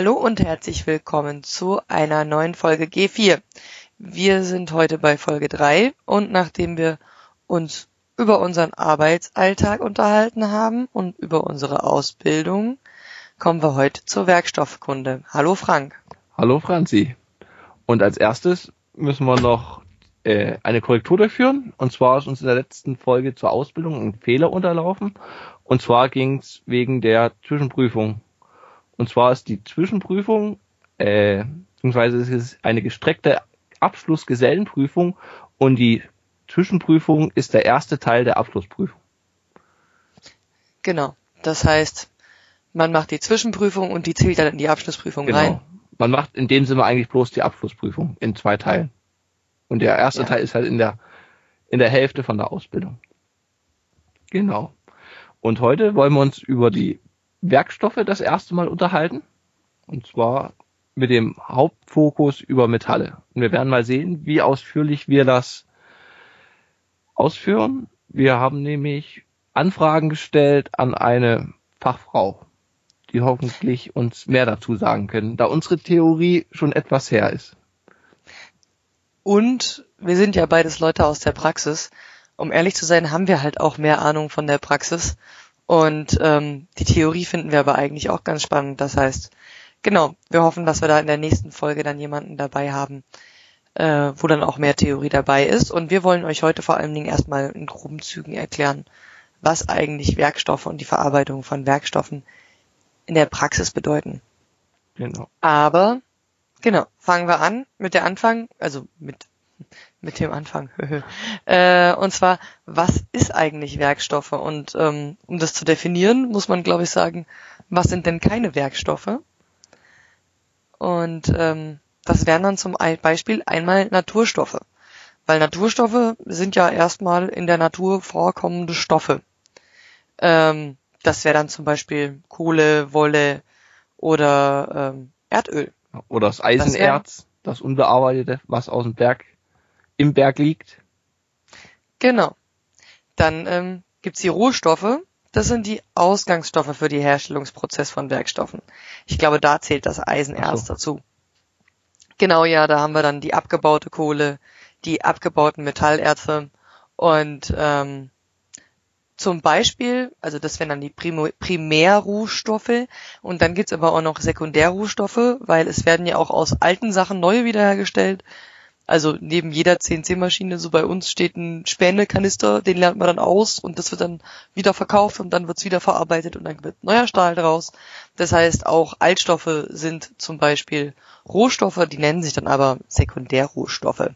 Hallo und herzlich willkommen zu einer neuen Folge G4. Wir sind heute bei Folge 3 und nachdem wir uns über unseren Arbeitsalltag unterhalten haben und über unsere Ausbildung, kommen wir heute zur Werkstoffkunde. Hallo Frank. Hallo Franzi. Und als erstes müssen wir noch äh, eine Korrektur durchführen. Und zwar ist uns in der letzten Folge zur Ausbildung ein Fehler unterlaufen. Und zwar ging es wegen der Zwischenprüfung. Und zwar ist die Zwischenprüfung, äh, beziehungsweise ist es eine gestreckte Abschlussgesellenprüfung und die Zwischenprüfung ist der erste Teil der Abschlussprüfung. Genau. Das heißt, man macht die Zwischenprüfung und die zählt dann in die Abschlussprüfung genau. rein. Man macht in dem Sinne eigentlich bloß die Abschlussprüfung in zwei Teilen. Und der erste ja. Teil ist halt in der, in der Hälfte von der Ausbildung. Genau. Und heute wollen wir uns über die Werkstoffe das erste Mal unterhalten. Und zwar mit dem Hauptfokus über Metalle. Und wir werden mal sehen, wie ausführlich wir das ausführen. Wir haben nämlich Anfragen gestellt an eine Fachfrau, die hoffentlich uns mehr dazu sagen können, da unsere Theorie schon etwas her ist. Und wir sind ja beides Leute aus der Praxis. Um ehrlich zu sein, haben wir halt auch mehr Ahnung von der Praxis. Und ähm, die Theorie finden wir aber eigentlich auch ganz spannend. Das heißt, genau, wir hoffen, dass wir da in der nächsten Folge dann jemanden dabei haben, äh, wo dann auch mehr Theorie dabei ist. Und wir wollen euch heute vor allen Dingen erstmal in groben Zügen erklären, was eigentlich Werkstoffe und die Verarbeitung von Werkstoffen in der Praxis bedeuten. Genau. Aber Genau, fangen wir an mit der Anfang, also mit mit dem Anfang. äh, und zwar, was ist eigentlich Werkstoffe? Und ähm, um das zu definieren, muss man, glaube ich, sagen, was sind denn keine Werkstoffe? Und ähm, das wären dann zum Beispiel einmal Naturstoffe. Weil Naturstoffe sind ja erstmal in der Natur vorkommende Stoffe. Ähm, das wäre dann zum Beispiel Kohle, Wolle oder ähm, Erdöl. Oder das Eisenerz, das, das unbearbeitete, was aus dem Berg, im Berg liegt. Genau. Dann ähm, gibt's die Rohstoffe. Das sind die Ausgangsstoffe für die Herstellungsprozess von Werkstoffen. Ich glaube, da zählt das Eisenerz so. dazu. Genau, ja, da haben wir dann die abgebaute Kohle, die abgebauten Metallerze und ähm, zum Beispiel, also das wären dann die Primärrohstoffe und dann gibt's aber auch noch Sekundärrohstoffe, weil es werden ja auch aus alten Sachen neue wiederhergestellt. Also neben jeder CNC-Maschine, so bei uns steht ein Spänekanister, den lernt man dann aus und das wird dann wieder verkauft und dann wird's wieder verarbeitet und dann wird neuer Stahl draus. Das heißt, auch Altstoffe sind zum Beispiel Rohstoffe, die nennen sich dann aber Sekundärrohstoffe.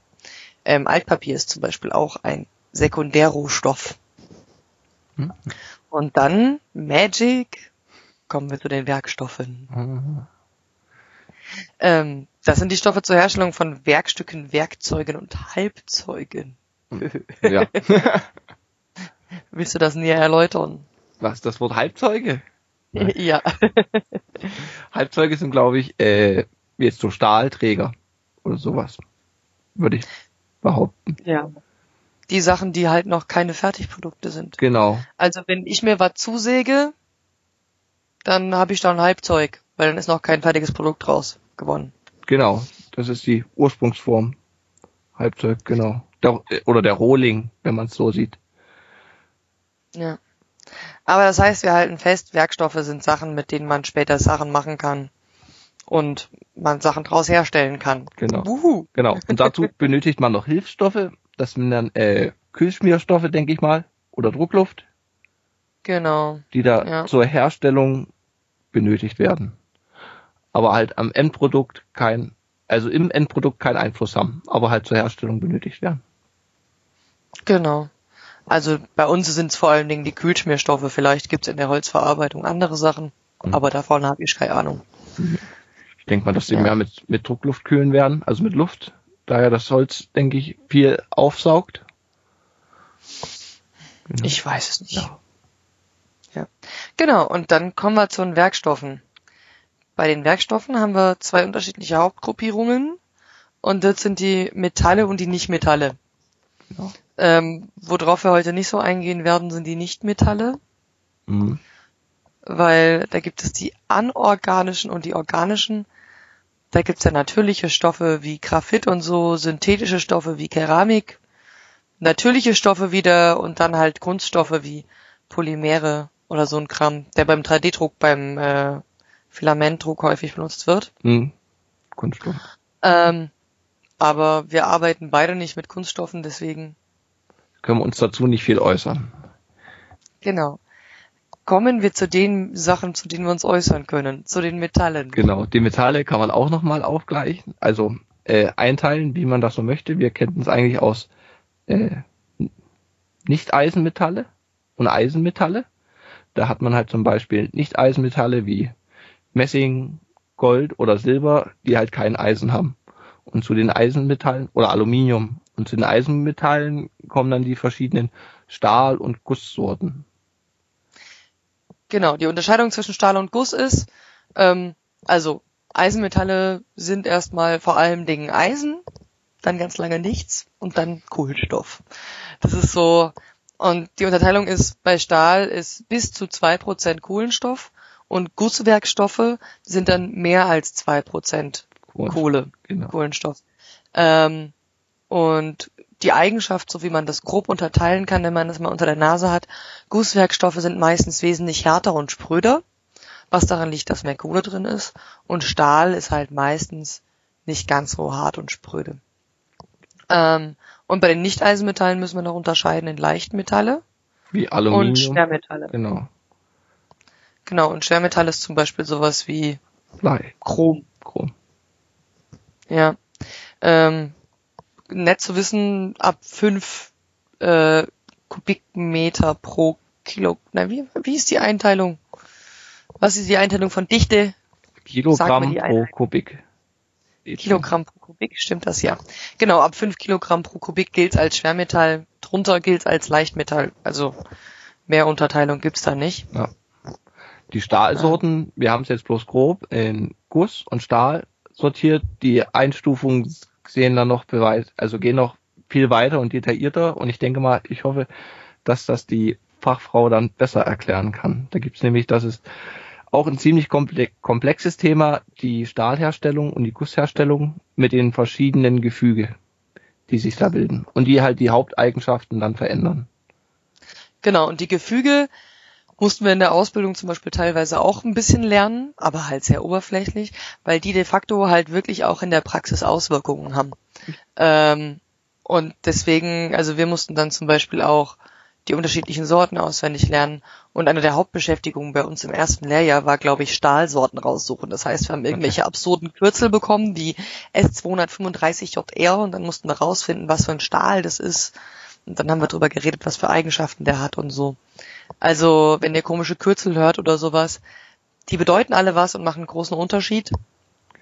Ähm, Altpapier ist zum Beispiel auch ein Sekundärrohstoff. Hm? Und dann Magic, kommen wir zu den Werkstoffen. Mhm. Ähm, das sind die Stoffe zur Herstellung von Werkstücken, Werkzeugen und Halbzeugen. Ja. Willst du das näher erläutern? Was, das Wort Halbzeuge? Ja. Halbzeuge sind, glaube ich, äh, jetzt so Stahlträger oder sowas. Würde ich behaupten. Ja die Sachen, die halt noch keine Fertigprodukte sind. Genau. Also wenn ich mir was zusäge, dann habe ich da ein Halbzeug, weil dann ist noch kein fertiges Produkt draus gewonnen. Genau, das ist die Ursprungsform. Halbzeug, genau. Der, oder der Rohling, wenn man es so sieht. Ja. Aber das heißt, wir halten fest, Werkstoffe sind Sachen, mit denen man später Sachen machen kann und man Sachen draus herstellen kann. Genau. Wuhu. Genau. Und dazu benötigt man noch Hilfsstoffe, das sind dann äh, Kühlschmierstoffe, denke ich mal, oder Druckluft. Genau. Die da ja. zur Herstellung benötigt werden. Aber halt am Endprodukt kein, also im Endprodukt keinen Einfluss haben, aber halt zur Herstellung benötigt werden. Genau. Also bei uns sind es vor allen Dingen die Kühlschmierstoffe. Vielleicht gibt es in der Holzverarbeitung andere Sachen, mhm. aber davon habe ich keine Ahnung. Ich denke mal, dass sie ja. mehr mit, mit Druckluft kühlen werden, also mit Luft da ja das Holz, denke ich, viel aufsaugt. Genau. Ich weiß es nicht. Ja. ja. Genau, und dann kommen wir zu den Werkstoffen. Bei den Werkstoffen haben wir zwei unterschiedliche Hauptgruppierungen und das sind die Metalle und die Nichtmetalle. Genau. Ähm, worauf wir heute nicht so eingehen werden, sind die Nichtmetalle. Mhm. weil da gibt es die anorganischen und die organischen. Da gibt's ja natürliche Stoffe wie Graphit und so, synthetische Stoffe wie Keramik, natürliche Stoffe wieder und dann halt Kunststoffe wie Polymere oder so ein Kram, der beim 3D-Druck, beim äh, Filamentdruck häufig benutzt wird. Hm. Kunststoff. Ähm, aber wir arbeiten beide nicht mit Kunststoffen, deswegen. Können wir uns dazu nicht viel äußern. Genau. Kommen wir zu den Sachen, zu denen wir uns äußern können, zu den Metallen. Genau, die Metalle kann man auch nochmal aufgleichen, also äh, einteilen, wie man das so möchte. Wir kennen es eigentlich aus äh, Nicht-Eisenmetalle und Eisenmetalle. Da hat man halt zum Beispiel Nicht-Eisenmetalle wie Messing, Gold oder Silber, die halt kein Eisen haben. Und zu den Eisenmetallen oder Aluminium und zu den Eisenmetallen kommen dann die verschiedenen Stahl- und Gusssorten. Genau, die Unterscheidung zwischen Stahl und Guss ist, ähm, also Eisenmetalle sind erstmal vor allem Dingen Eisen, dann ganz lange nichts und dann Kohlenstoff. Das ist so, und die Unterteilung ist, bei Stahl ist bis zu zwei Prozent Kohlenstoff und Gusswerkstoffe sind dann mehr als zwei Prozent Kohle, genau. Kohlenstoff. Ähm, und die Eigenschaft, so wie man das grob unterteilen kann, wenn man das mal unter der Nase hat, Gusswerkstoffe sind meistens wesentlich härter und spröder, was daran liegt, dass mehr Kohle drin ist. Und Stahl ist halt meistens nicht ganz so hart und spröde. Ähm, und bei den Nicht-Eisenmetallen müssen wir noch unterscheiden in Leichtmetalle wie Aluminium und Schwermetalle. Genau. Genau, und Schwermetall ist zum Beispiel sowas wie Blei. Chrom. Chrom. Ja. Ähm, nett zu wissen, ab fünf äh, Kubikmeter pro Kilo. Na, wie, wie ist die Einteilung? Was ist die Einteilung von Dichte? Kilogramm pro Kubik. Kilogramm pro Kubik, stimmt das ja. Genau, ab fünf Kilogramm pro Kubik gilt als Schwermetall, drunter gilt als Leichtmetall. Also mehr Unterteilung gibt's da nicht. Ja. Die Stahlsorten, wir haben es jetzt bloß grob in Guss und Stahl sortiert. Die Einstufungen sehen dann noch beweis, also gehen noch viel weiter und detaillierter. Und ich denke mal, ich hoffe, dass das die Fachfrau dann besser erklären kann. Da gibt's nämlich, das ist auch ein ziemlich komplexes Thema, die Stahlherstellung und die Gussherstellung mit den verschiedenen Gefüge, die sich da bilden und die halt die Haupteigenschaften dann verändern. Genau, und die Gefüge mussten wir in der Ausbildung zum Beispiel teilweise auch ein bisschen lernen, aber halt sehr oberflächlich, weil die de facto halt wirklich auch in der Praxis Auswirkungen haben. Ähm, und deswegen, also wir mussten dann zum Beispiel auch die unterschiedlichen Sorten auswendig lernen. Und eine der Hauptbeschäftigungen bei uns im ersten Lehrjahr war, glaube ich, Stahlsorten raussuchen. Das heißt, wir haben irgendwelche okay. absurden Kürzel bekommen, wie S235JR, und dann mussten wir rausfinden, was für ein Stahl das ist. Und dann haben wir darüber geredet, was für Eigenschaften der hat und so. Also, wenn ihr komische Kürzel hört oder sowas, die bedeuten alle was und machen einen großen Unterschied.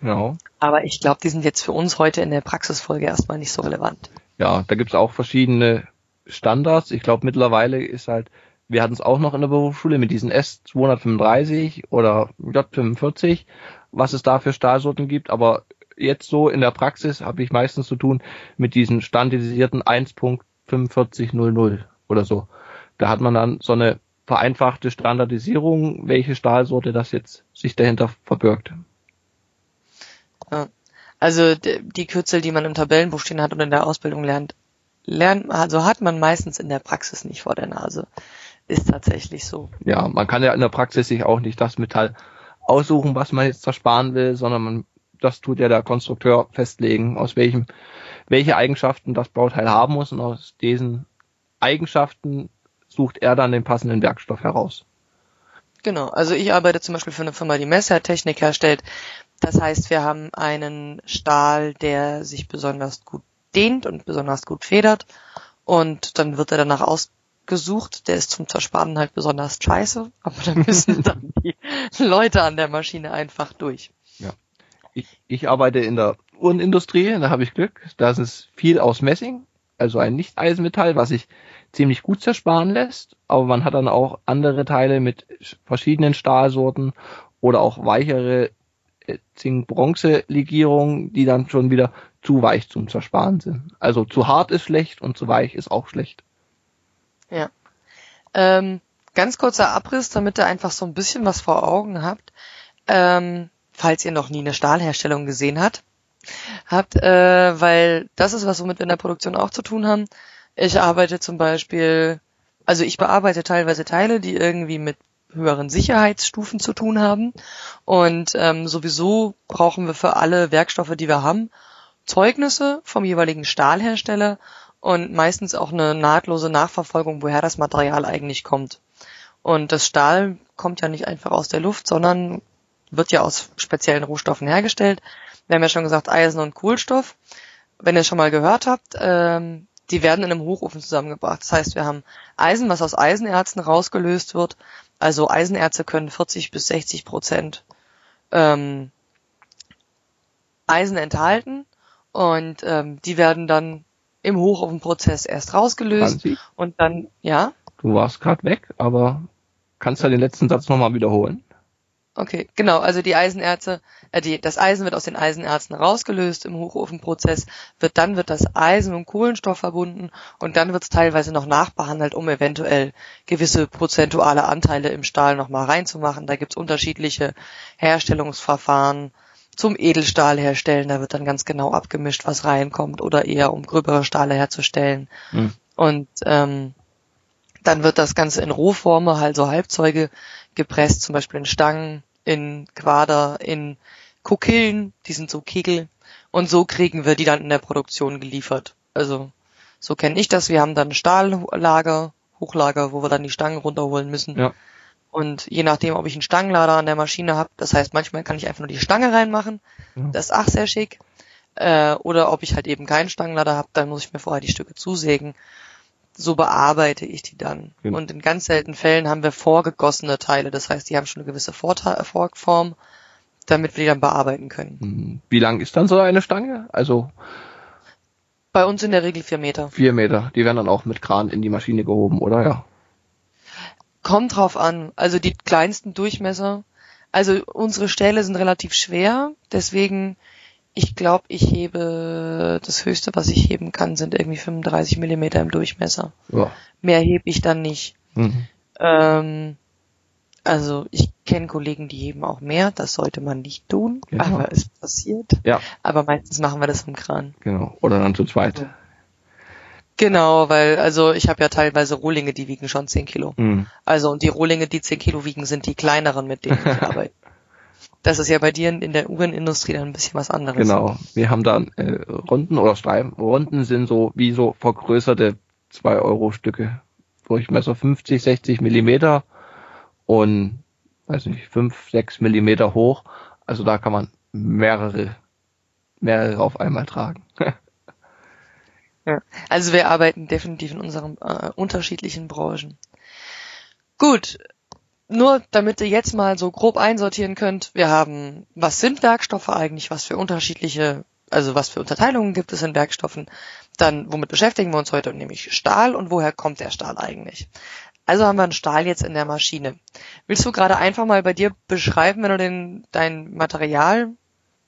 Genau. Aber ich glaube, die sind jetzt für uns heute in der Praxisfolge erstmal nicht so relevant. Ja, da gibt's auch verschiedene Standards. Ich glaube, mittlerweile ist halt, wir hatten es auch noch in der Berufsschule mit diesen S235 oder J45, was es da für Stahlsorten gibt, aber jetzt so in der Praxis habe ich meistens zu tun mit diesen standardisierten 1.4500 oder so. Da hat man dann so eine vereinfachte Standardisierung, welche Stahlsorte das jetzt sich dahinter verbirgt. Also die Kürzel, die man im Tabellenbuch stehen hat und in der Ausbildung lernt, lernt, also hat man meistens in der Praxis nicht vor der Nase. Ist tatsächlich so. Ja, man kann ja in der Praxis sich auch nicht das Metall aussuchen, was man jetzt zersparen will, sondern man, das tut ja der Konstrukteur festlegen, aus welchem, welche Eigenschaften das Bauteil haben muss und aus diesen Eigenschaften sucht er dann den passenden Werkstoff heraus. Genau, also ich arbeite zum Beispiel für eine Firma, die Messertechnik herstellt. Das heißt, wir haben einen Stahl, der sich besonders gut dehnt und besonders gut federt. Und dann wird er danach ausgesucht. Der ist zum Zersparen halt besonders scheiße, aber da müssen dann die Leute an der Maschine einfach durch. Ja. Ich, ich arbeite in der Uhrenindustrie, da habe ich Glück. Da ist viel aus Messing, also ein Nicht-Eisenmetall, was sich ziemlich gut zersparen lässt, aber man hat dann auch andere Teile mit verschiedenen Stahlsorten oder auch weichere äh, Zink-Bronze-Legierungen, die dann schon wieder zu weich zum Zersparen sind. Also zu hart ist schlecht und zu weich ist auch schlecht. Ja. Ähm, ganz kurzer Abriss, damit ihr einfach so ein bisschen was vor Augen habt. Ähm, falls ihr noch nie eine Stahlherstellung gesehen habt, habt, äh, weil das ist was, womit wir in der Produktion auch zu tun haben. Ich arbeite zum Beispiel, also ich bearbeite teilweise Teile, die irgendwie mit höheren Sicherheitsstufen zu tun haben. Und ähm, sowieso brauchen wir für alle Werkstoffe, die wir haben, Zeugnisse vom jeweiligen Stahlhersteller und meistens auch eine nahtlose Nachverfolgung, woher das Material eigentlich kommt. Und das Stahl kommt ja nicht einfach aus der Luft, sondern wird ja aus speziellen Rohstoffen hergestellt. Wir haben ja schon gesagt Eisen und Kohlenstoff. Wenn ihr schon mal gehört habt, ähm, die werden in einem Hochofen zusammengebracht. Das heißt, wir haben Eisen, was aus Eisenerzen rausgelöst wird. Also Eisenerze können 40 bis 60 Prozent ähm, Eisen enthalten und ähm, die werden dann im Hochofenprozess erst rausgelöst Franzi? und dann, ja, Du warst gerade weg, aber kannst du den letzten Satz nochmal wiederholen? Okay, genau, also die Eisenerze, äh, die, das Eisen wird aus den Eisenerzen rausgelöst im Hochofenprozess, wird dann wird das Eisen und Kohlenstoff verbunden und dann wird es teilweise noch nachbehandelt, um eventuell gewisse prozentuale Anteile im Stahl nochmal reinzumachen. Da gibt's unterschiedliche Herstellungsverfahren zum Edelstahl herstellen, da wird dann ganz genau abgemischt, was reinkommt, oder eher um gröbere Stahle herzustellen. Hm. Und ähm, dann wird das Ganze in Rohforme, halt so Halbzeuge gepresst, zum Beispiel in Stangen, in Quader, in Kokillen, die sind so Kegel. Und so kriegen wir die dann in der Produktion geliefert. Also so kenne ich das. Wir haben dann Stahllager, Hochlager, wo wir dann die Stangen runterholen müssen. Ja. Und je nachdem, ob ich einen Stangenlader an der Maschine habe, das heißt, manchmal kann ich einfach nur die Stange reinmachen. Ja. Das ist auch sehr schick. Äh, oder ob ich halt eben keinen Stangenlader habe, dann muss ich mir vorher die Stücke zusägen. So bearbeite ich die dann. Genau. Und in ganz seltenen Fällen haben wir vorgegossene Teile. Das heißt, die haben schon eine gewisse Vorform, damit wir die dann bearbeiten können. Hm, Wie lang ist dann so eine Stange? Also Bei uns in der Regel vier Meter. vier Meter. Die werden dann auch mit Kran in die Maschine gehoben, oder? Ja. Kommt drauf an. Also die kleinsten Durchmesser. Also unsere Stähle sind relativ schwer, deswegen ich glaube, ich hebe das höchste, was ich heben kann, sind irgendwie 35 Millimeter im Durchmesser. ja. Mehr hebe ich dann nicht. Mhm. Ähm, also ich kenne Kollegen, die heben auch mehr. Das sollte man nicht tun, Genau. aber es passiert. Ja, Aber meistens machen wir das im Kran. genau. Oder dann zu zweit. Genau, weil also ich habe ja teilweise Rohlinge, die wiegen schon 10 Kilo. Mhm. Also und die Rohlinge, die 10 Kilo wiegen, sind die kleineren, mit denen ich arbeite. Das ist ja bei dir in der Uhrenindustrie dann ein bisschen was anderes. Genau. Wir haben dann äh, Runden oder Streifen. Runden sind so wie so vergrößerte 2 Euro Stücke. Durchmesser 50, 60 Millimeter und weiß nicht, 5, 6 Millimeter hoch. Also da kann man mehrere, mehrere auf einmal tragen. Ja. Also wir arbeiten definitiv in unseren äh, unterschiedlichen Branchen. Gut, nur damit ihr jetzt mal so grob einsortieren könnt, wir haben, was sind Werkstoffe eigentlich, was für unterschiedliche, also was für Unterteilungen gibt es in Werkstoffen, dann womit beschäftigen wir uns heute, nämlich Stahl und woher kommt der Stahl eigentlich? Also haben wir einen Stahl jetzt in der Maschine. Willst du gerade einfach mal bei dir beschreiben, wenn du den, dein Material,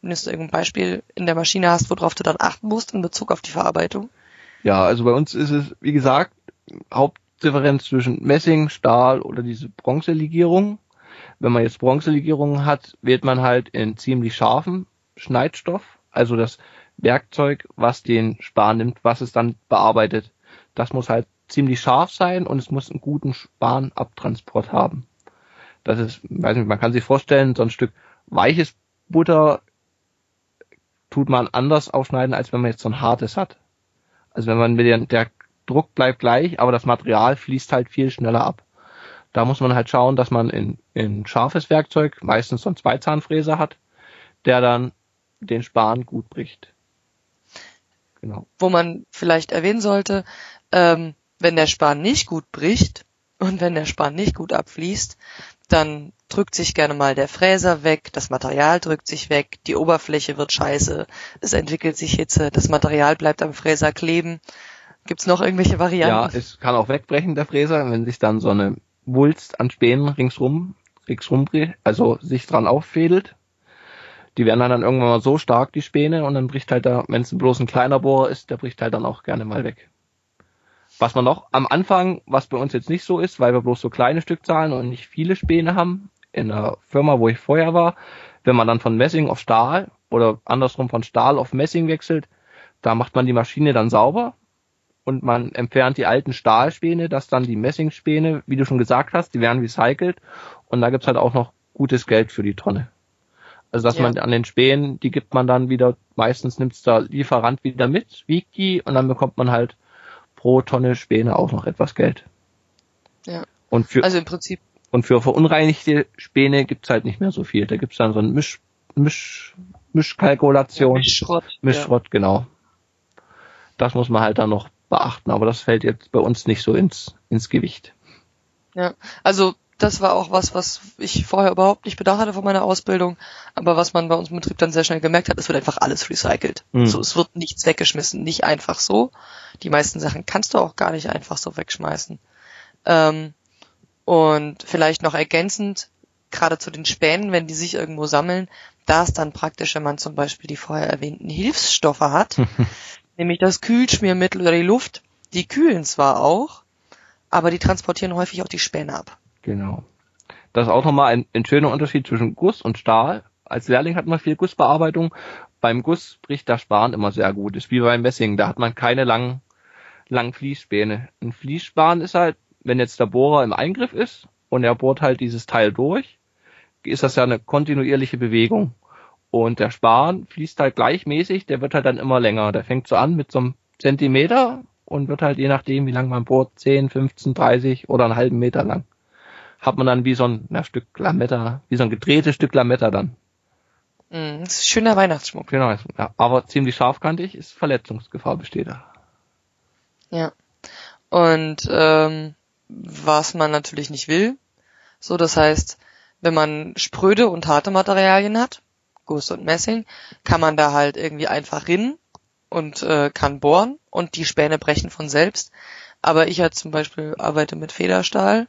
wenn du irgendein Beispiel in der Maschine hast, worauf du dann achten musst in Bezug auf die Verarbeitung? Ja, also bei uns ist es, wie gesagt, Hauptdifferenz zwischen Messing, Stahl oder diese Bronzelegierung. Wenn man jetzt Bronzelegierung hat, wählt man halt in ziemlich scharfen Schneidstoff, also das Werkzeug, was den Span nimmt, was es dann bearbeitet. Das muss halt ziemlich scharf sein und es muss einen guten Spanabtransport haben. Das ist, weiß nicht, man kann sich vorstellen, so ein Stück weiches Butter tut man anders aufschneiden, als wenn man jetzt so ein hartes hat. Also wenn man mit der Druck bleibt gleich, aber das Material fließt halt viel schneller ab. Da muss man halt schauen, dass man in, in scharfes Werkzeug meistens so einen Zweizahnfräser hat, der dann den Span gut bricht. Genau. wo man vielleicht erwähnen sollte, ähm, wenn der Span nicht gut bricht und wenn der Span nicht gut abfließt, dann drückt sich gerne mal der Fräser weg, das Material drückt sich weg, die Oberfläche wird scheiße, es entwickelt sich Hitze, das Material bleibt am Fräser kleben. Gibt's noch irgendwelche Ja, Varianten? es kann auch wegbrechen, der Fräser, wenn sich dann so eine Wulst an Spänen ringsrum, ringsrum, also sich dran auffädelt. Die werden dann irgendwann mal so stark, die Späne, und dann bricht halt da, wenn es bloß ein kleiner Bohrer ist, der bricht halt dann auch gerne mal weg. Was man noch am Anfang, was bei uns jetzt nicht so ist, weil wir bloß so kleine Stückzahlen und nicht viele Späne haben, in der Firma, wo ich vorher war, wenn man dann von Messing auf Stahl oder andersrum von Stahl auf Messing wechselt, da macht man die Maschine dann sauber und man entfernt die alten Stahlspäne, dass dann die Messingspäne, wie du schon gesagt hast, die werden recycelt und da gibt's halt auch noch gutes Geld für die Tonne. Also dass ja. man an den Spänen, die gibt man dann wieder, meistens nimmt's der Lieferant wieder mit, wiegt die und dann bekommt man halt pro Tonne Späne auch noch etwas Geld. Ja. Und für, also im Prinzip. Und für verunreinigte Späne gibt's halt nicht mehr so viel. Da gibt's dann so ein Misch, Misch, Mischkalkulation. Mischschrott. Mischschrott, ja. genau. Das muss man halt dann noch beachten, aber das fällt jetzt bei uns nicht so ins, ins Gewicht. Ja, also das war auch was, was ich vorher überhaupt nicht bedacht hatte von meiner Ausbildung, aber was man bei uns im Betrieb dann sehr schnell gemerkt hat, es wird einfach alles recycelt. Mhm. So, es wird nichts weggeschmissen, nicht einfach so. Die meisten Sachen kannst du auch gar nicht einfach so wegschmeißen. Ähm, und vielleicht noch ergänzend, gerade zu den Spänen, wenn die sich irgendwo sammeln, da ist dann praktisch, wenn man zum Beispiel die vorher erwähnten Hilfsstoffe hat, nämlich das Kühlschmiermittel oder die Luft, die kühlen zwar auch, aber die transportieren häufig auch die Späne ab. Genau. Das ist auch nochmal ein, ein schöner Unterschied zwischen Guss und Stahl. Als Lehrling hat man viel Gussbearbeitung. Beim Guss bricht der Span immer sehr gut. Ist wie beim Messing. Da hat man keine langen, langen Fließspäne. Ein Fließspan ist halt, wenn jetzt der Bohrer im Eingriff ist und er bohrt halt dieses Teil durch, ist das ja eine kontinuierliche Bewegung. Und der Span fließt halt gleichmäßig, der wird halt dann immer länger. Der fängt so an mit so einem Zentimeter und wird halt je nachdem, wie lang man bohrt, 10, 15, 30 oder einen halben Meter lang hat man dann wie so ein na, Stück Lametta, wie so ein gedrehtes Stück Lametta dann. Mm, das ist schöner Weihnachtsschmuck. Genau, ja, aber ziemlich scharfkantig ist Verletzungsgefahr besteht da. Ja. Und ähm, was man natürlich nicht will, so das heißt, wenn man spröde und harte Materialien hat, Guss und Messing, kann man da halt irgendwie einfach rinnen und äh, kann bohren und die Späne brechen von selbst. Aber ich halt zum Beispiel arbeite mit Federstahl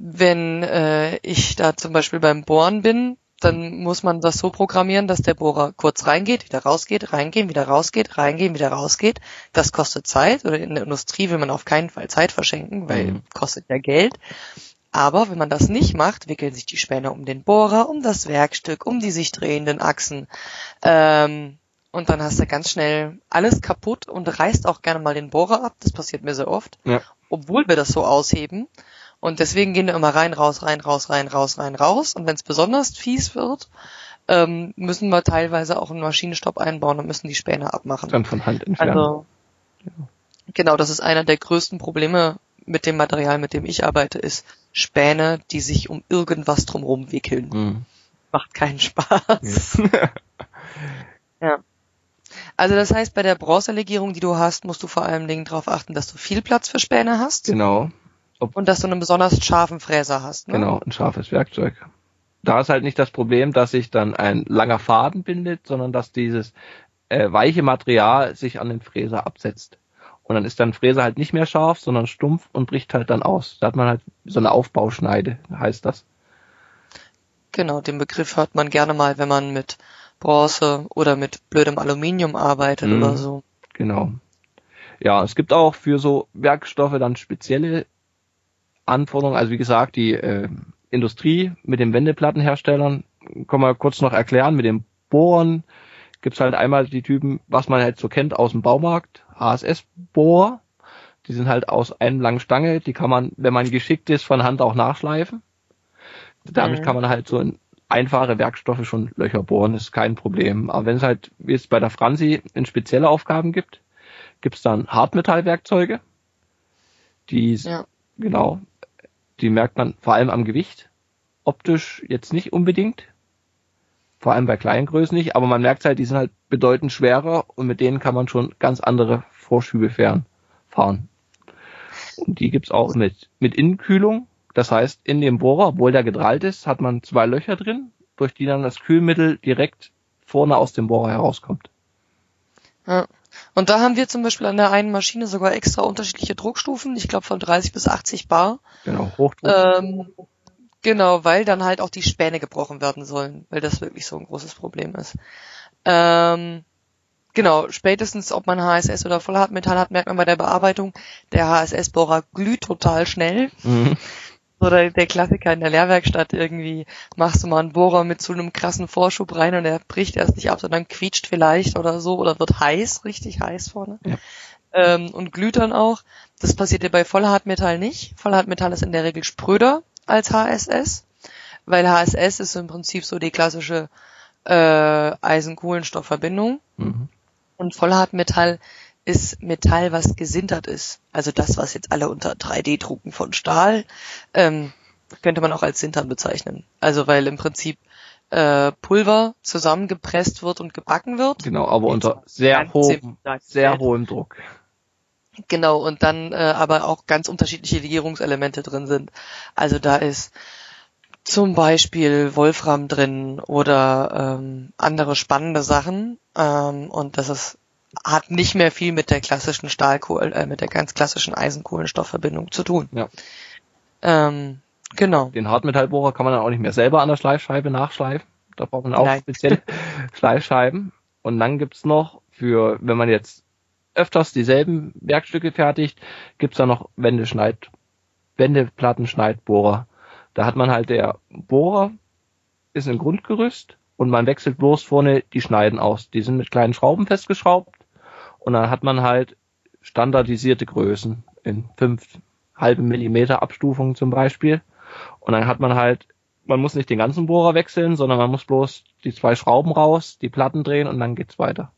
wenn äh, ich da zum Beispiel beim Bohren bin, dann muss man das so programmieren, dass der Bohrer kurz reingeht, wieder rausgeht, reingehen, wieder rausgeht, reingehen, wieder rausgeht. Das kostet Zeit oder in der Industrie will man auf keinen Fall Zeit verschenken, weil mhm. kostet ja Geld. Aber wenn man das nicht macht, wickeln sich die Späne um den Bohrer, um das Werkstück, um die sich drehenden Achsen. Ähm, und dann hast du ganz schnell alles kaputt und reißt auch gerne mal den Bohrer ab. Das passiert mir sehr oft. Ja. Obwohl wir das so ausheben. Und deswegen gehen wir immer rein, raus, rein, raus, rein, raus, rein, raus. Und wenn es besonders fies wird, ähm, müssen wir teilweise auch einen Maschinenstopp einbauen und müssen die Späne abmachen. Dann von Hand entfernen. Also, ja. genau, das ist einer der größten Probleme mit dem Material, mit dem ich arbeite, ist Späne, die sich um irgendwas drumherum wickeln. Mhm. Macht keinen Spaß. Ja. ja. Also das heißt, bei der Bronzelegierung, die du hast, musst du vor allen Dingen darauf achten, dass du viel Platz für Späne hast. Genau. Ob und dass du einen besonders scharfen Fräser hast. Ne? Genau, ein scharfes Werkzeug. Da ist halt nicht das Problem, dass sich dann ein langer Faden bindet, sondern dass dieses äh, weiche Material sich an den Fräser absetzt. Und dann ist dann Fräser halt nicht mehr scharf, sondern stumpf und bricht halt dann aus. Da hat man halt so eine Aufbauschneide, heißt das. Genau, den Begriff hört man gerne mal, wenn man mit Bronze oder mit blödem Aluminium arbeitet mhm, oder so. Genau. Ja, es gibt auch für so Werkstoffe dann spezielle Anforderungen, also wie gesagt, die äh, Industrie mit den Wendeplattenherstellern, kann man kurz noch erklären, mit dem Bohren gibt's halt einmal die Typen, was man halt so kennt aus dem Baumarkt, ASS-Bohr, die sind halt aus einem langen Stange, die kann man, wenn man geschickt ist, von Hand auch nachschleifen. Damit mhm. kann man halt so in einfache Werkstoffe schon Löcher bohren, ist kein Problem. Aber wenn es halt, wie es bei der Franzi, in spezielle Aufgaben gibt, gibt's dann Hartmetallwerkzeuge, die ja. genau die merkt man vor allem am Gewicht. Optisch jetzt nicht unbedingt. Vor allem bei kleinen Größen nicht, aber man merkt halt, die sind halt bedeutend schwerer und mit denen kann man schon ganz andere Vorschübe fern fahren. Und die gibt's auch mit, mit Innenkühlung. Das heißt, in dem Bohrer, obwohl der gedrallt ist, hat man zwei Löcher drin, durch die dann das Kühlmittel direkt vorne aus dem Bohrer herauskommt. Ja. Und da haben wir zum Beispiel an der einen Maschine sogar extra unterschiedliche Druckstufen, ich glaube von 30 bis 80 Bar. Genau, Hochdruck. Ähm, genau, weil dann halt auch die Späne gebrochen werden sollen, weil das wirklich so ein großes Problem ist. Ähm, genau, spätestens ob man HSS oder Vollhartmetall hat, merkt man bei der Bearbeitung, der HSS-Bohrer glüht total schnell. Mhm. Oder der Klassiker in der Lehrwerkstatt irgendwie, machst du mal einen Bohrer mit so einem krassen Vorschub rein und der bricht erst nicht ab, sondern quietscht vielleicht oder so oder wird heiß, richtig heiß vorne. Ja. Ähm, und glüht dann auch. Das passiert ja bei Vollhartmetall nicht. Vollhartmetall ist in der Regel spröder als HSS, weil HSS ist im Prinzip so die klassische äh, Eisen-Kohlenstoff-Verbindung. Mhm. Und Vollhartmetall ist Metall, was gesintert ist. Also das, was jetzt alle unter 3D-Drucken von Stahl, ähm, könnte man auch als Sintern bezeichnen. Also weil im Prinzip äh, Pulver zusammengepresst wird und gebacken wird. Genau, aber unter sehr hohem, sehr hohem Druck. Genau, und dann äh, aber auch ganz unterschiedliche Legierungselemente drin sind. Also da ist zum Beispiel Wolfram drin oder ähm, andere spannende Sachen. Ähm, und das ist, hat nicht mehr viel mit der klassischen Stahlkohl, äh, mit der ganz klassischen Eisenkohlenstoffverbindung zu tun. Ja. Ähm, genau. Den Hartmetallbohrer kann man dann auch nicht mehr selber an der Schleifscheibe nachschleifen. Da braucht man auch Nein. spezielle Schleifscheiben. Und dann gibt's noch für, wenn man jetzt öfters dieselben Werkstücke fertigt, gibt's da noch Wendeschneid, Wendeplattenschneidbohrer. Da hat man halt der Bohrer ist ein Grundgerüst und man wechselt bloß vorne die Schneiden aus. Die sind mit kleinen Schrauben festgeschraubt und dann hat man halt standardisierte Größen in fünf halben Millimeter Abstufungen zum Beispiel. Und dann hat man halt, man muss nicht den ganzen Bohrer wechseln, sondern man muss bloß die zwei Schrauben raus, die Platten drehen und dann geht's weiter.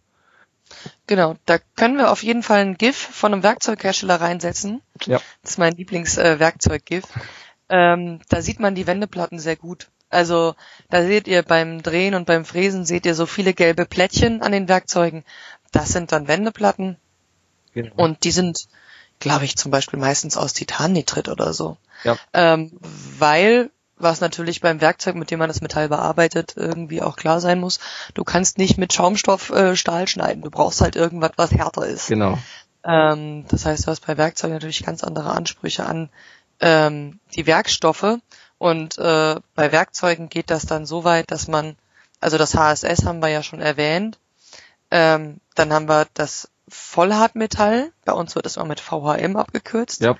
Genau, da können wir auf jeden Fall ein GIF von einem Werkzeughersteller reinsetzen. Ja. Das ist mein Lieblingswerkzeug-GIF. Ähm, da sieht man die Wendeplatten sehr gut. Also da seht ihr beim Drehen und beim Fräsen seht ihr so viele gelbe Plättchen an den Werkzeugen. Das sind dann Wendeplatten Genau. und die sind, glaube ich, zum Beispiel meistens aus Titannitrit oder so. Ja. Ähm, weil, was natürlich beim Werkzeug, mit dem man das Metall bearbeitet, irgendwie auch klar sein muss, du kannst nicht mit Schaumstoff äh, Stahl schneiden. Du brauchst halt irgendwas, was härter ist. Genau. Ähm, das heißt, du hast bei Werkzeugen natürlich ganz andere Ansprüche an ähm, die Werkstoffe. Und äh, bei Werkzeugen geht das dann so weit, dass man, also das HSS haben wir ja schon erwähnt, ähm, dann haben wir das Vollhartmetall, bei uns wird es immer mit VHM abgekürzt, Ja.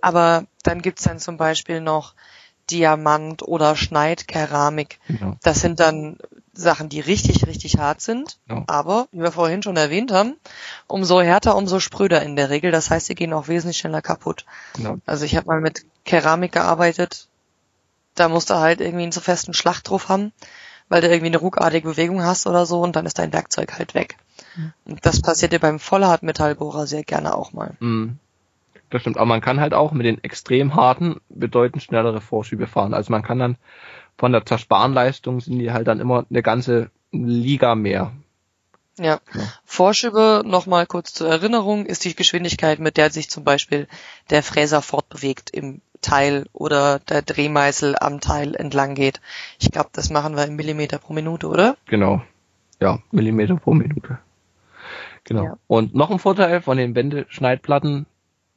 aber dann gibt's dann zum Beispiel noch Diamant oder Schneidkeramik. Genau. Das sind dann Sachen, die richtig, richtig hart sind. Ja. Aber, wie wir vorhin schon erwähnt haben, umso härter, umso spröder in der Regel. Das heißt, sie gehen auch wesentlich schneller kaputt. genau. Also ich habe mal mit Keramik gearbeitet. Da musst du halt irgendwie einen so festen Schlag drauf haben, weil du irgendwie eine ruckartige Bewegung hast oder so und dann ist dein Werkzeug halt weg. Und das passiert dir beim Vollhartmetallbohrer sehr gerne auch mal. Mhm. Das stimmt. Aber man kann halt auch mit den extrem harten bedeutend schnellere Vorschübe fahren. Also man kann dann von der Zersparenleistung sind die halt dann immer eine ganze Liga mehr. Ja. Ja. Vorschübe, nochmal kurz zur Erinnerung, ist die Geschwindigkeit, mit der sich zum Beispiel der Fräser fortbewegt im Teil oder der Drehmeißel am Teil entlang geht. Ich glaube, das machen wir in Millimeter pro Minute, oder? Genau. Ja, Millimeter pro Minute. Genau. Ja. Und noch ein Vorteil von den Wendeschneidplatten,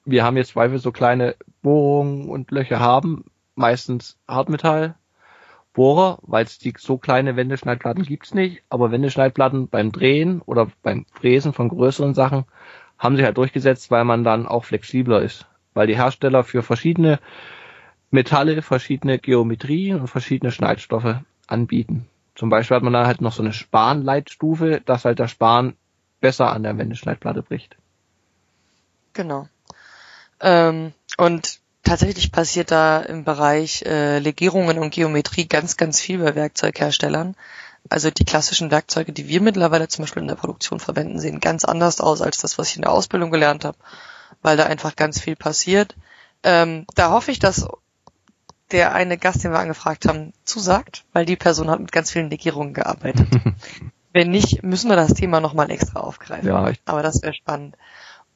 wir haben jetzt, weil wir so kleine Bohrungen und Löcher haben, meistens Hartmetall. Bohrer, weil es die so kleine Wendeschneidplatten gibt's nicht, aber Wendeschneidplatten beim Drehen oder beim Fräsen von größeren Sachen haben sich halt durchgesetzt, weil man dann auch flexibler ist. Weil die Hersteller für verschiedene Metalle verschiedene Geometrien und verschiedene Schneidstoffe anbieten. Zum Beispiel hat man da halt noch so eine Spanleitstufe, dass halt der Span besser an der Wendeschneidplatte bricht. Genau. Ähm, und tatsächlich passiert da im Bereich äh, Legierungen und Geometrie ganz, ganz viel bei Werkzeugherstellern. Also die klassischen Werkzeuge, die wir mittlerweile zum Beispiel in der Produktion verwenden, sehen ganz anders aus als das, was ich in der Ausbildung gelernt habe, weil da einfach ganz viel passiert. Ähm, da hoffe ich, dass der eine Gast, den wir angefragt haben, zusagt, weil die Person hat mit ganz vielen Legierungen gearbeitet. Wenn nicht, müssen wir das Thema nochmal extra aufgreifen. Ja, Aber das wäre spannend.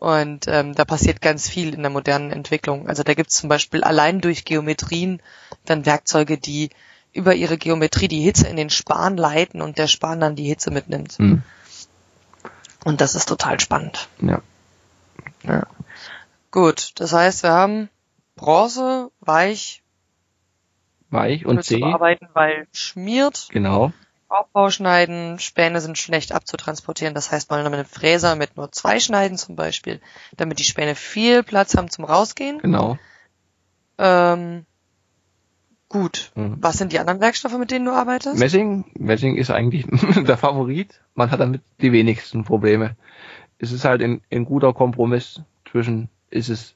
Und ähm, da passiert ganz viel in der modernen Entwicklung. Also da gibt es zum Beispiel allein durch Geometrien dann Werkzeuge, die über ihre Geometrie die Hitze in den Span leiten und der Span dann die Hitze mitnimmt. hm, Und das ist total spannend. ja. Ja. Gut, das heißt, wir haben Bronze, weich, Weich und zu zäh, bearbeiten, weil schmiert. genau. Aufbau schneiden. Späne sind schlecht abzutransportieren. Das heißt, mal mit einem Fräser mit nur zwei Schneiden zum Beispiel, damit die Späne viel Platz haben zum Rausgehen. Genau. Ähm, gut. Mhm. Was sind die anderen Werkstoffe, mit denen du arbeitest? Messing, Messing ist eigentlich der Favorit. Man hat damit die wenigsten Probleme. Es ist halt ein, ein guter Kompromiss zwischen, ist es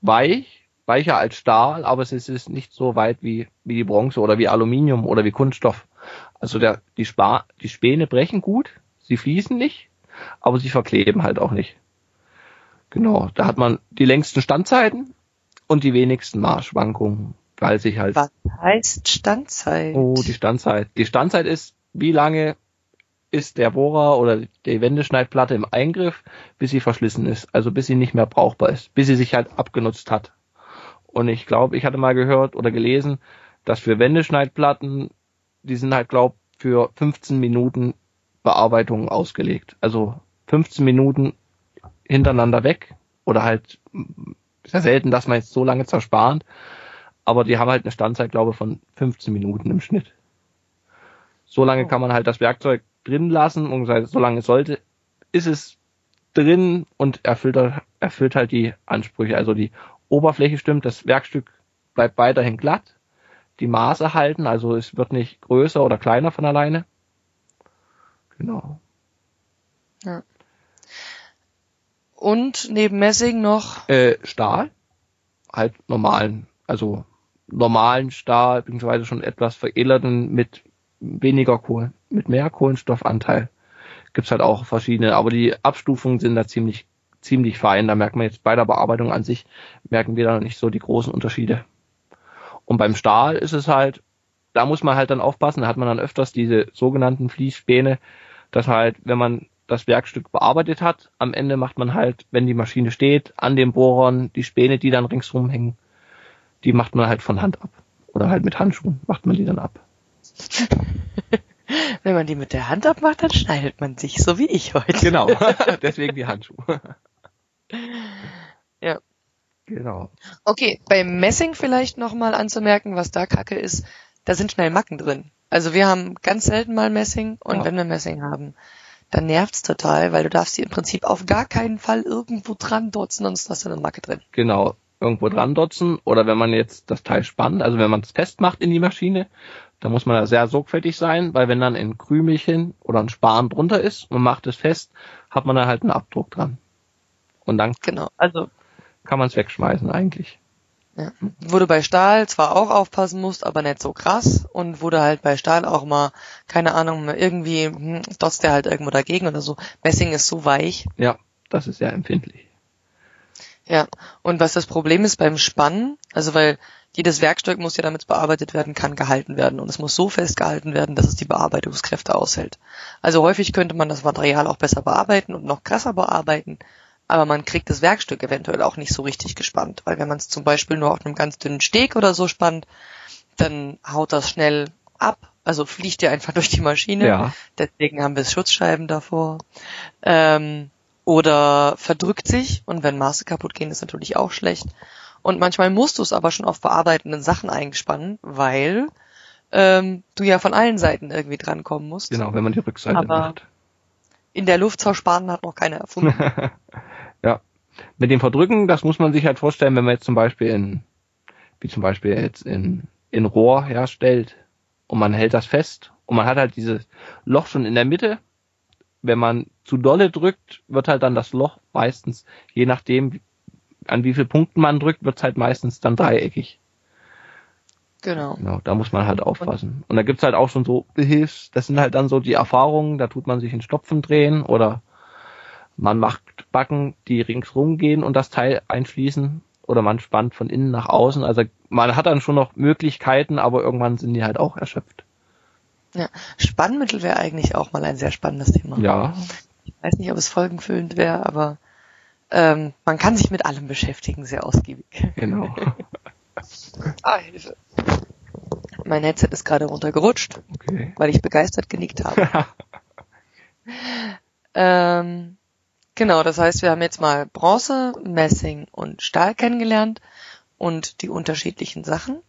weich, weicher als Stahl, aber es ist nicht so weit wie, wie die Bronze oder wie Aluminium oder wie Kunststoff. Also der, die, Spa, die Späne brechen gut, sie fließen nicht, aber sie verkleben halt auch nicht. Genau, da hat man die längsten Standzeiten und die wenigsten Marschschwankungen, weil sich halt Was heißt Standzeit? Oh, die Standzeit. Die Standzeit ist, wie lange ist der Bohrer oder die Wendeschneidplatte im Eingriff, bis sie verschlissen ist. Also bis sie nicht mehr brauchbar ist, bis sie sich halt abgenutzt hat. Und ich glaube, ich hatte mal gehört oder gelesen, dass für Wendeschneidplatten, die sind halt, glaub, für 15 Minuten Bearbeitung ausgelegt. Also 15 Minuten hintereinander weg oder halt, ist ja selten, dass man jetzt so lange zerspart, aber die haben halt eine Standzeit, glaube ich, von 15 Minuten im Schnitt. So lange kann man halt das Werkzeug drin lassen und so lange es sollte, ist es drin und erfüllt, erfüllt halt die Ansprüche. Also die Oberfläche stimmt, das Werkstück bleibt weiterhin glatt, die Maße halten, also es wird nicht größer oder kleiner von alleine. Genau. Und neben Messing noch, Äh, Stahl, halt normalen, also normalen Stahl, beziehungsweise schon etwas veredelten mit weniger Kohlen, mit mehr Kohlenstoffanteil. Gibt's halt auch verschiedene, aber die Abstufungen sind da ziemlich, ziemlich fein. Da merkt man jetzt bei der Bearbeitung an sich, merken wir da noch nicht so die großen Unterschiede. Und beim Stahl ist es halt, da muss man halt dann aufpassen, da hat man dann öfters diese sogenannten Fließspäne, dass halt, wenn man das Werkstück bearbeitet hat, am Ende macht man halt, wenn die Maschine steht, an den Bohrern die Späne, die dann ringsrum hängen, die macht man halt von Hand ab. Oder halt mit Handschuhen macht man die dann ab. wenn man die mit der Hand abmacht, dann schneidet man sich, so wie ich heute. Genau. Deswegen die Handschuhe. Ja. Genau. Okay, beim Messing vielleicht nochmal anzumerken, was da kacke ist, da sind schnell Macken drin. Also wir haben ganz selten mal Messing und Ja. wenn wir Messing haben, dann nervt's total, weil du darfst die im Prinzip auf gar keinen Fall irgendwo dran dotzen, sonst hast du eine Macke drin. Genau. Irgendwo dran dotzen. Oder wenn man jetzt das Teil spannt, also wenn man es festmacht in die Maschine, dann muss man da sehr sorgfältig sein, weil wenn dann ein Krümelchen oder ein Span drunter ist und man macht es fest, hat man da halt einen Abdruck dran. Und dann Genau. Also kann man es wegschmeißen eigentlich. Ja. Wo du bei Stahl zwar auch aufpassen musst, aber nicht so krass. Und wo du halt bei Stahl auch mal, keine Ahnung, irgendwie, hm, dotzt der halt irgendwo dagegen oder so. Messing ist so weich. Ja, das ist sehr empfindlich. Ja. Und was das Problem ist beim Spannen, also weil jedes Werkstück muss ja, damit bearbeitet werden kann, gehalten werden. Und es muss so festgehalten werden, dass es die Bearbeitungskräfte aushält. Also häufig könnte man das Material auch besser bearbeiten und noch krasser bearbeiten. Aber man kriegt das Werkstück eventuell auch nicht so richtig gespannt. Weil wenn man es zum Beispiel nur auf einem ganz dünnen Steg oder so spannt, dann haut das schnell ab. Also fliegt der einfach durch die Maschine. Ja. Deswegen haben wir Schutzscheiben davor. Ähm, oder verdrückt sich und wenn Maße kaputt gehen, ist natürlich auch schlecht. Und manchmal musst du es aber schon auf bearbeitenden Sachen eingespannen, weil ähm, du ja von allen Seiten irgendwie drankommen musst. Genau, wenn man die Rückseite Aber- macht. In der Luft zersparen hat noch keiner erfunden. Mit dem Verdrücken, das muss man sich halt vorstellen, wenn man jetzt zum Beispiel in, wie zum Beispiel jetzt in, in Rohr herstellt und man hält das fest und man hat halt dieses Loch schon in der Mitte. Wenn man zu dolle drückt, wird halt dann das Loch meistens, je nachdem, an wie viel Punkten man drückt, wird es halt meistens dann dreieckig. genau. Genau, da muss man halt aufpassen. Und da gibt's halt auch schon so Behilfs, das sind halt dann so die Erfahrungen, da tut man sich in Stopfen drehen oder man macht Backen, die ringsrum gehen und das Teil einschließen oder man spannt von innen nach außen. Also man hat dann schon noch Möglichkeiten, aber irgendwann sind die halt auch erschöpft. Ja. Spannmittel wäre eigentlich auch mal ein sehr spannendes Thema. Ja, Ich weiß nicht, ob es folgenfüllend wäre, aber ähm, man kann sich mit allem beschäftigen, sehr ausgiebig. genau. Ah, Hilfe. Mein Headset ist gerade runtergerutscht, Okay. weil ich begeistert genickt habe. ähm, genau, das heißt, wir haben jetzt mal Bronze, Messing und Stahl kennengelernt. und die unterschiedlichen Sachen.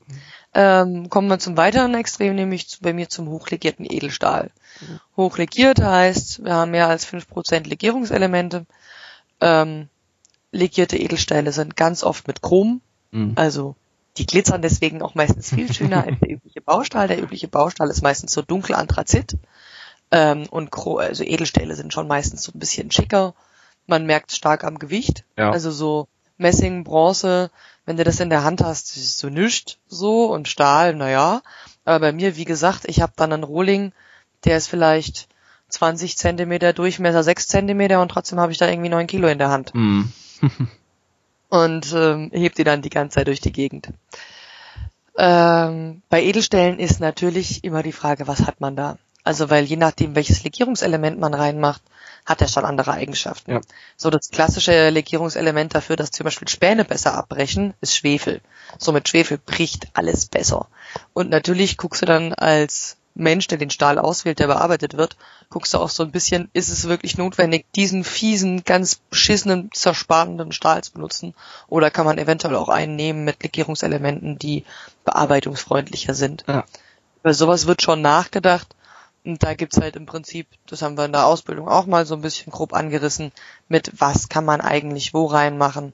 Ähm, kommen wir zum weiteren Extrem, nämlich zu, bei mir zum hochlegierten Edelstahl. Mhm. Hochlegiert heißt, wir haben mehr als fünf Prozent Legierungselemente. Ähm, legierte Edelsteine sind ganz oft mit Chrom, mhm. also die glitzern deswegen auch meistens viel schöner als der übliche Baustahl. Der übliche Baustahl ist meistens so dunkel Anthrazit ähm, und also Edelstähle sind schon meistens so ein bisschen schicker. Man merkt stark am Gewicht. Ja. Also so Messing, Bronze, wenn du das in der Hand hast, ist so nischt so und Stahl, naja. Aber bei mir, wie gesagt, ich habe dann einen Rohling, der ist vielleicht 20 Zentimeter Durchmesser, 6 Zentimeter und trotzdem habe ich da irgendwie 9 Kilo in der Hand. Mm. und ähm, hebt die dann die ganze Zeit durch die Gegend. Ähm, bei Edelstellen ist natürlich immer die Frage, was hat man da? Also weil je nachdem, welches Legierungselement man reinmacht, hat er schon andere Eigenschaften. Ja. So das klassische Legierungselement dafür, dass zum Beispiel Späne besser abbrechen, ist Schwefel. So mit Schwefel bricht alles besser. Und natürlich guckst du dann als Mensch, der den Stahl auswählt, der bearbeitet wird, guckst du auch so ein bisschen, ist es wirklich notwendig, diesen fiesen, ganz beschissenen, zersparenden Stahl zu benutzen? Oder kann man eventuell auch einen nehmen mit Legierungselementen, die bearbeitungsfreundlicher sind? Ja. Über sowas wird schon nachgedacht und da gibt's halt im Prinzip, das haben wir in der Ausbildung auch mal so ein bisschen grob angerissen, mit was kann man eigentlich wo reinmachen,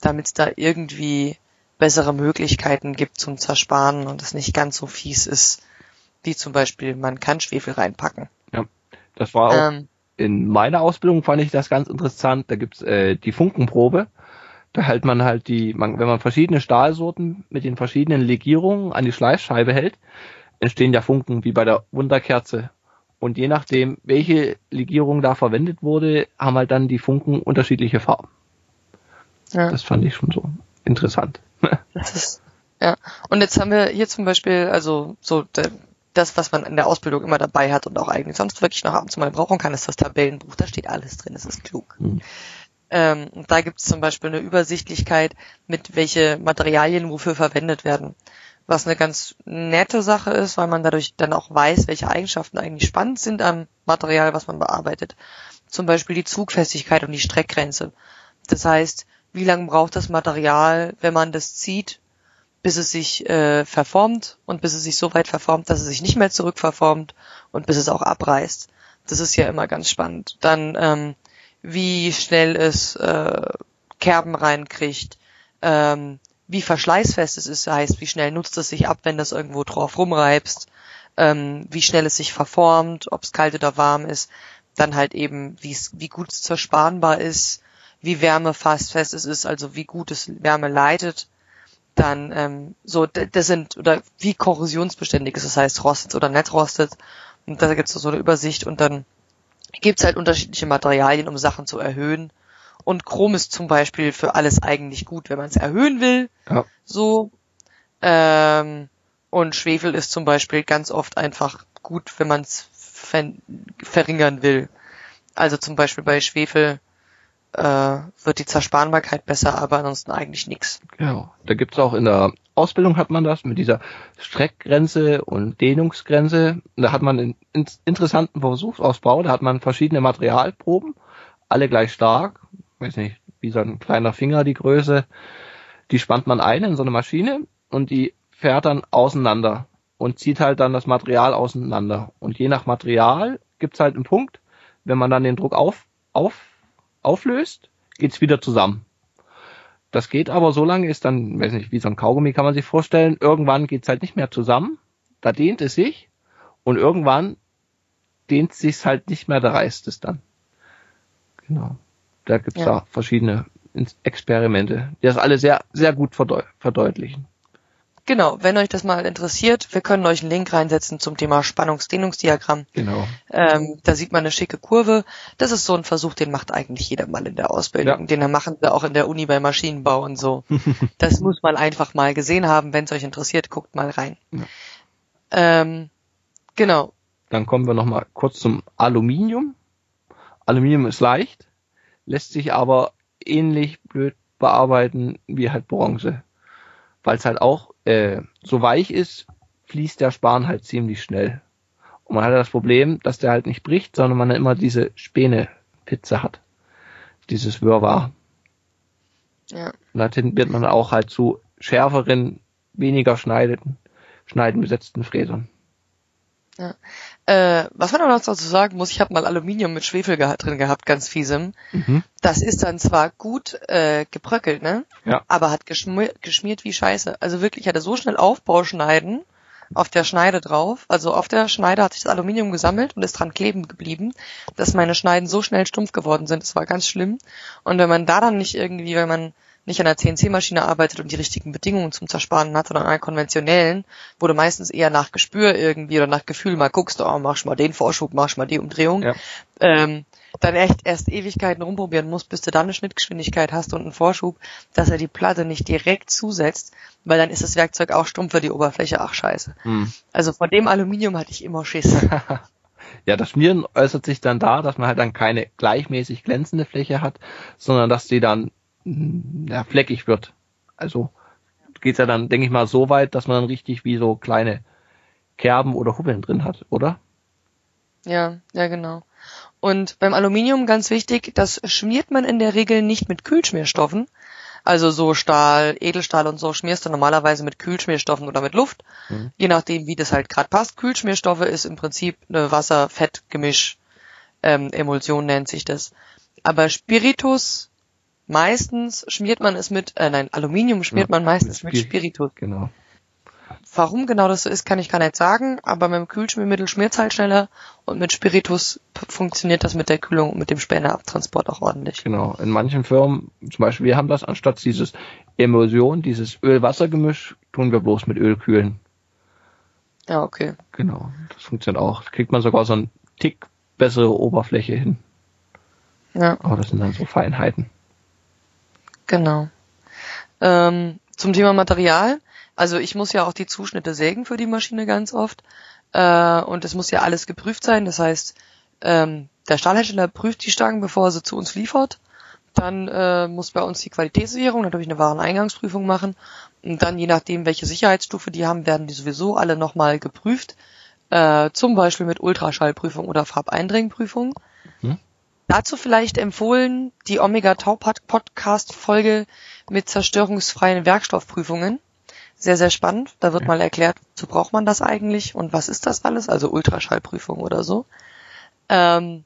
damit es da irgendwie bessere Möglichkeiten gibt zum Zersparen und es nicht ganz so fies ist, wie zum Beispiel man kann Schwefel reinpacken. Ja, das war auch ähm, in meiner Ausbildung fand ich das ganz interessant. Da gibt's äh, die Funkenprobe. Da hält man halt die, man, wenn man verschiedene Stahlsorten mit den verschiedenen Legierungen an die Schleifscheibe hält, entstehen ja Funken wie bei der Wunderkerze. Und je nachdem, welche Legierung da verwendet wurde, haben halt dann die Funken unterschiedliche Farben. Ja. Das fand ich schon so interessant. Das ist, ja. Und jetzt haben wir hier zum Beispiel, also so das, was man in der Ausbildung immer dabei hat und auch eigentlich sonst wirklich noch ab und zu mal brauchen kann, ist das Tabellenbuch. Da steht alles drin, es ist klug. Mhm. Ähm, da gibt es zum Beispiel eine Übersichtlichkeit, mit welche Materialien wofür verwendet werden was eine ganz nette Sache ist, weil man dadurch dann auch weiß, welche Eigenschaften eigentlich spannend sind am Material, was man bearbeitet. Zum Beispiel die Zugfestigkeit und die Streckgrenze. Das heißt, wie lange braucht das Material, wenn man das zieht, bis es sich äh, verformt und bis es sich so weit verformt, dass es sich nicht mehr zurückverformt und bis es auch abreißt. Das ist ja immer ganz spannend. Dann ähm, wie schnell es äh, Kerben reinkriegt, ähm, wie verschleißfest es ist, heißt, wie schnell nutzt es sich ab, wenn du es irgendwo drauf rumreibst, ähm, wie schnell es sich verformt, ob es kalt oder warm ist, dann halt eben, wie gut es zersparenbar ist, wie wärmefast fest es ist, also wie gut es Wärme leitet, dann ähm, so, das sind, oder wie korrosionsbeständig ist, das heißt rostet oder nicht rostet, und da gibt es so eine Übersicht und dann gibt es halt unterschiedliche Materialien, um Sachen zu erhöhen und Chrom ist zum Beispiel für alles eigentlich gut, wenn man es erhöhen will. Ja. So. Ähm, und Schwefel ist zum Beispiel ganz oft einfach gut, wenn man es ver verringern will. Also zum Beispiel bei Schwefel äh, wird die Zersparenbarkeit besser, aber ansonsten eigentlich nichts. Genau. Da gibt's auch in der Ausbildung hat man das mit dieser Streckgrenze und Dehnungsgrenze. Da hat man einen interessanten Versuchsausbau. Da hat man verschiedene Materialproben, alle gleich stark weiß nicht, wie so ein kleiner Finger die Größe, die spannt man ein in so eine Maschine und die fährt dann auseinander und zieht halt dann das Material auseinander. Und je nach Material gibt's halt einen Punkt, wenn man dann den Druck auf, auf, auflöst, geht's wieder zusammen. Das geht aber so lange, ist dann, weiß nicht, wie so ein Kaugummi kann man sich vorstellen, irgendwann geht's halt nicht mehr zusammen, da dehnt es sich und irgendwann dehnt sich's halt nicht mehr, da reißt es dann. Genau. Da gibt's ja. da verschiedene Experimente, die das alle sehr, sehr gut verdeu verdeutlichen. Genau, wenn euch das mal interessiert, wir können euch einen Link reinsetzen zum Thema Spannungsdehnungsdiagramm. Genau. Ähm, da sieht man eine schicke Kurve. Das ist so ein Versuch, den macht eigentlich jeder mal in der Ausbildung. Ja. Den machen wir auch in der Uni bei Maschinenbau und so. das muss man einfach mal gesehen haben. Wenn es euch interessiert, guckt mal rein. Ja. Ähm, genau. Dann kommen wir nochmal kurz zum Aluminium. Aluminium ist leicht lässt sich aber ähnlich blöd bearbeiten wie halt Bronze. Weil es halt auch äh, so weich ist, fließt der Span halt ziemlich schnell. Und man hat das Problem, dass der halt nicht bricht, sondern man immer diese Späne-Pizze hat. Dieses Wirrwarr. Ja. Und da tendiert man auch halt zu schärferen, weniger schneidenden, schneidenbesetzten Fräsern. Ja. Äh, was man auch noch dazu sagen muss, ich habe mal Aluminium mit Schwefel geha drin gehabt, ganz fiesem. Mhm. Das ist dann zwar gut äh, gebröckelt, ne? Ja. Aber hat geschmiert, geschmiert wie Scheiße. Also wirklich, hatte so schnell Aufbauschneiden auf der Schneide drauf. Also auf der Schneide hat sich das Aluminium gesammelt und ist dran kleben geblieben, dass meine Schneiden so schnell stumpf geworden sind. Das war ganz schlimm. Und wenn man da dann nicht irgendwie, wenn man nicht an der CNC-Maschine arbeitet und die richtigen Bedingungen zum Zersparen hat, sondern an einer konventionellen, wo du meistens eher nach Gespür irgendwie oder nach Gefühl mal guckst, oh, machst mal den Vorschub, machst mal die Umdrehung, ja. ähm, dann echt erst Ewigkeiten rumprobieren musst, bis du dann eine Schnittgeschwindigkeit hast und einen Vorschub, dass er die Platte nicht direkt zusetzt, weil dann ist das Werkzeug auch stumpf für die Oberfläche, ach scheiße. Hm. Also von dem Aluminium hatte ich immer Schiss. ja, das Schmieren äußert sich dann da, dass man halt dann keine gleichmäßig glänzende Fläche hat, sondern dass die dann ja, fleckig wird. Also geht's ja dann, denke ich mal, so weit, dass man dann richtig wie so kleine Kerben oder Hubbeln drin hat, oder? Ja, ja, genau. Und beim Aluminium ganz wichtig, das schmiert man in der Regel nicht mit Kühlschmierstoffen. Also so Stahl, Edelstahl und so schmierst du normalerweise mit Kühlschmierstoffen oder mit Luft. Mhm. Je nachdem, wie das halt gerade passt. Kühlschmierstoffe ist im Prinzip eine Wasser-Fett-Gemisch. Ähm, Emulsion nennt sich das. Aber Spiritus Meistens schmiert man es mit, äh, nein, Aluminium schmiert ja, man meistens mit, mit Spiritus. Genau. Warum genau das so ist, kann ich gar nicht sagen, aber mit dem Kühlschmiermittel schmiert es halt schneller und mit Spiritus funktioniert das mit der Kühlung und mit dem Späneabtransport auch ordentlich. Genau. In manchen Firmen, zum Beispiel wir haben das anstatt dieses Emulsion, dieses Öl-Wasser-Gemisch, tun wir bloß mit Öl kühlen. Ja, okay. Genau. Das funktioniert auch. Da kriegt man sogar so einen Tick bessere Oberfläche hin. Ja. Aber das sind dann so Feinheiten. Genau. Ähm, zum Thema Material. Also ich muss ja auch die Zuschnitte sägen für die Maschine ganz oft. Äh, und es muss ja alles geprüft sein. Das heißt, ähm, der Stahlhersteller prüft die Stangen, bevor er sie zu uns liefert. Dann äh, muss bei uns die Qualitätssicherung natürlich eine Wareneingangsprüfung machen. Und dann, je nachdem, welche Sicherheitsstufe die haben, werden die sowieso alle nochmal geprüft. Äh, zum Beispiel mit Ultraschallprüfung oder Farbeindringprüfung. Hm. Dazu vielleicht empfohlen die Omega Tau Podcast Folge mit zerstörungsfreien Werkstoffprüfungen. Sehr, sehr spannend. Da wird mal erklärt, wozu braucht man das eigentlich und was ist das alles? Also Ultraschallprüfung oder so. Ähm,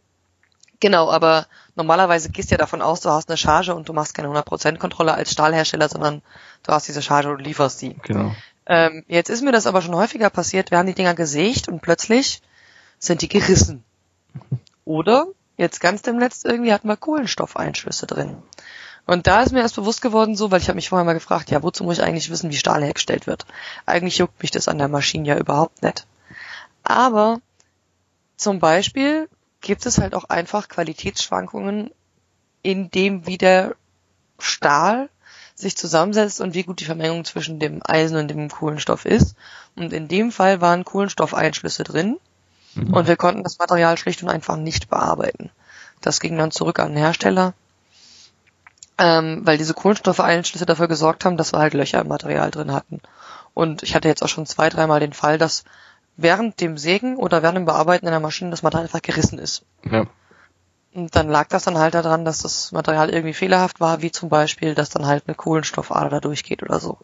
genau, aber normalerweise gehst du ja davon aus, du hast eine Charge und du machst keine 100% Kontrolle als Stahlhersteller, sondern du hast diese Charge und lieferst die. Genau. Ähm, jetzt ist mir das aber schon häufiger passiert. Wir haben die Dinger gesägt und plötzlich sind die gerissen. Oder Jetzt ganz dem Letzt irgendwie hatten wir Kohlenstoffeinschlüsse drin. Und da ist mir erst bewusst geworden, so, weil ich habe mich vorher mal gefragt, ja, wozu muss ich eigentlich wissen, wie Stahl hergestellt wird? Eigentlich juckt mich das an der Maschine ja überhaupt nicht. Aber zum Beispiel gibt es halt auch einfach Qualitätsschwankungen in dem, wie der Stahl sich zusammensetzt und wie gut die Vermengung zwischen dem Eisen und dem Kohlenstoff ist. Und in dem Fall waren Kohlenstoffeinschlüsse drin. Mhm. Und wir konnten das Material schlicht und einfach nicht bearbeiten. Das ging dann zurück an den Hersteller, ähm, weil diese Kohlenstoffeinschlüsse dafür gesorgt haben, dass wir halt Löcher im Material drin hatten. Und ich hatte jetzt auch schon zwei, dreimal den Fall, dass während dem Sägen oder während dem Bearbeiten in der Maschine das Material einfach gerissen ist. Ja. Und dann lag das dann halt daran, dass das Material irgendwie fehlerhaft war, wie zum Beispiel, dass dann halt eine Kohlenstoffader da durchgeht oder so.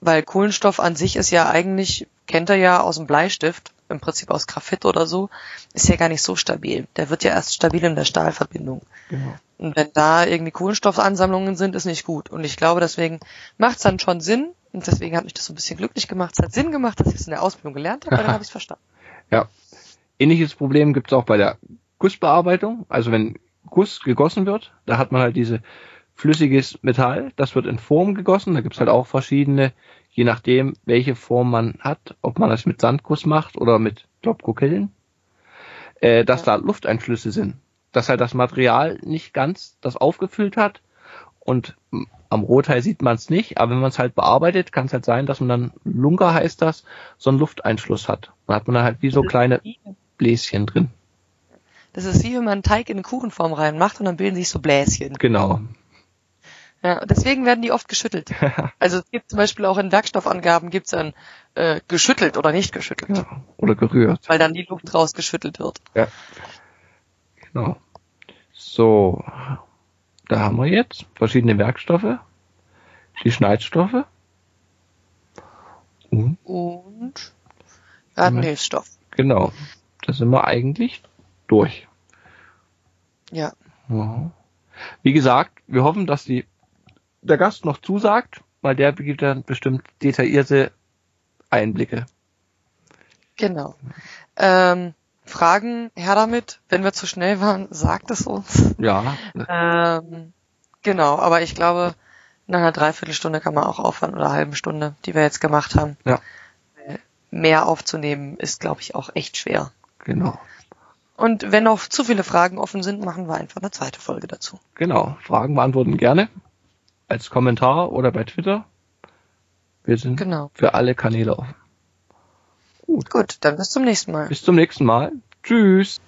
Weil Kohlenstoff an sich ist ja eigentlich, kennt er ja aus dem Bleistift, im Prinzip aus Graphit oder so, ist ja gar nicht so stabil. Der wird ja erst stabil in der Stahlverbindung. Genau. Und wenn da irgendwie Kohlenstoffansammlungen sind, ist nicht gut. Und ich glaube, deswegen macht es dann schon Sinn, und deswegen hat mich das so ein bisschen glücklich gemacht. Es hat Sinn gemacht, dass ich es in der Ausbildung gelernt habe, weil dann habe ich es verstanden. Ja. Ähnliches Problem gibt es auch bei der Gussbearbeitung. Also wenn Guss gegossen wird, da hat man halt diese flüssiges Metall, das wird in Form gegossen. Da gibt es halt auch verschiedene je nachdem, welche Form man hat, ob man das mit Sandguss macht oder mit Topkokillen, äh, dass da Lufteinflüsse sind. Dass halt das Material nicht ganz das aufgefüllt hat und am Rohteil sieht man es nicht, aber wenn man es halt bearbeitet, kann es halt sein, dass man dann, Lunker heißt das, so einen Lufteinschluss hat. Dann hat man halt wie so kleine Bläschen drin. Das ist wie wenn man einen Teig in eine Kuchenform reinmacht und dann bilden sich so Bläschen. Genau. Ja, deswegen werden die oft geschüttelt. also es gibt zum Beispiel auch in Werkstoffangaben gibt's dann äh, geschüttelt oder nicht geschüttelt. Ja, oder gerührt. Weil dann die Luft rausgeschüttelt wird. Ja. Genau. So, da haben wir jetzt verschiedene Werkstoffe, die Schneidstoffe. Und wir hatten Mhm. Hilfsstoff. Genau. Da sind wir eigentlich durch. Ja. Ja. Wie gesagt, wir hoffen, dass die, der Gast noch zusagt, weil der gibt dann bestimmt detaillierte Einblicke. Genau. Ähm, Fragen, her damit. Wenn wir zu schnell waren, sagt es uns. Ja, Ähm, genau, aber ich glaube, nach einer Dreiviertelstunde kann man auch aufhören oder einer halben Stunde, die wir jetzt gemacht haben. Ja. Mehr aufzunehmen ist, glaube ich, auch echt schwer. genau. Und wenn noch zu viele Fragen offen sind, machen wir einfach eine zweite Folge dazu. Genau. Fragen beantworten gerne. Als Kommentar oder bei Twitter. Wir sind Genau. für alle Kanäle offen. Gut, dann bis zum nächsten Mal. Bis zum nächsten Mal. Tschüss.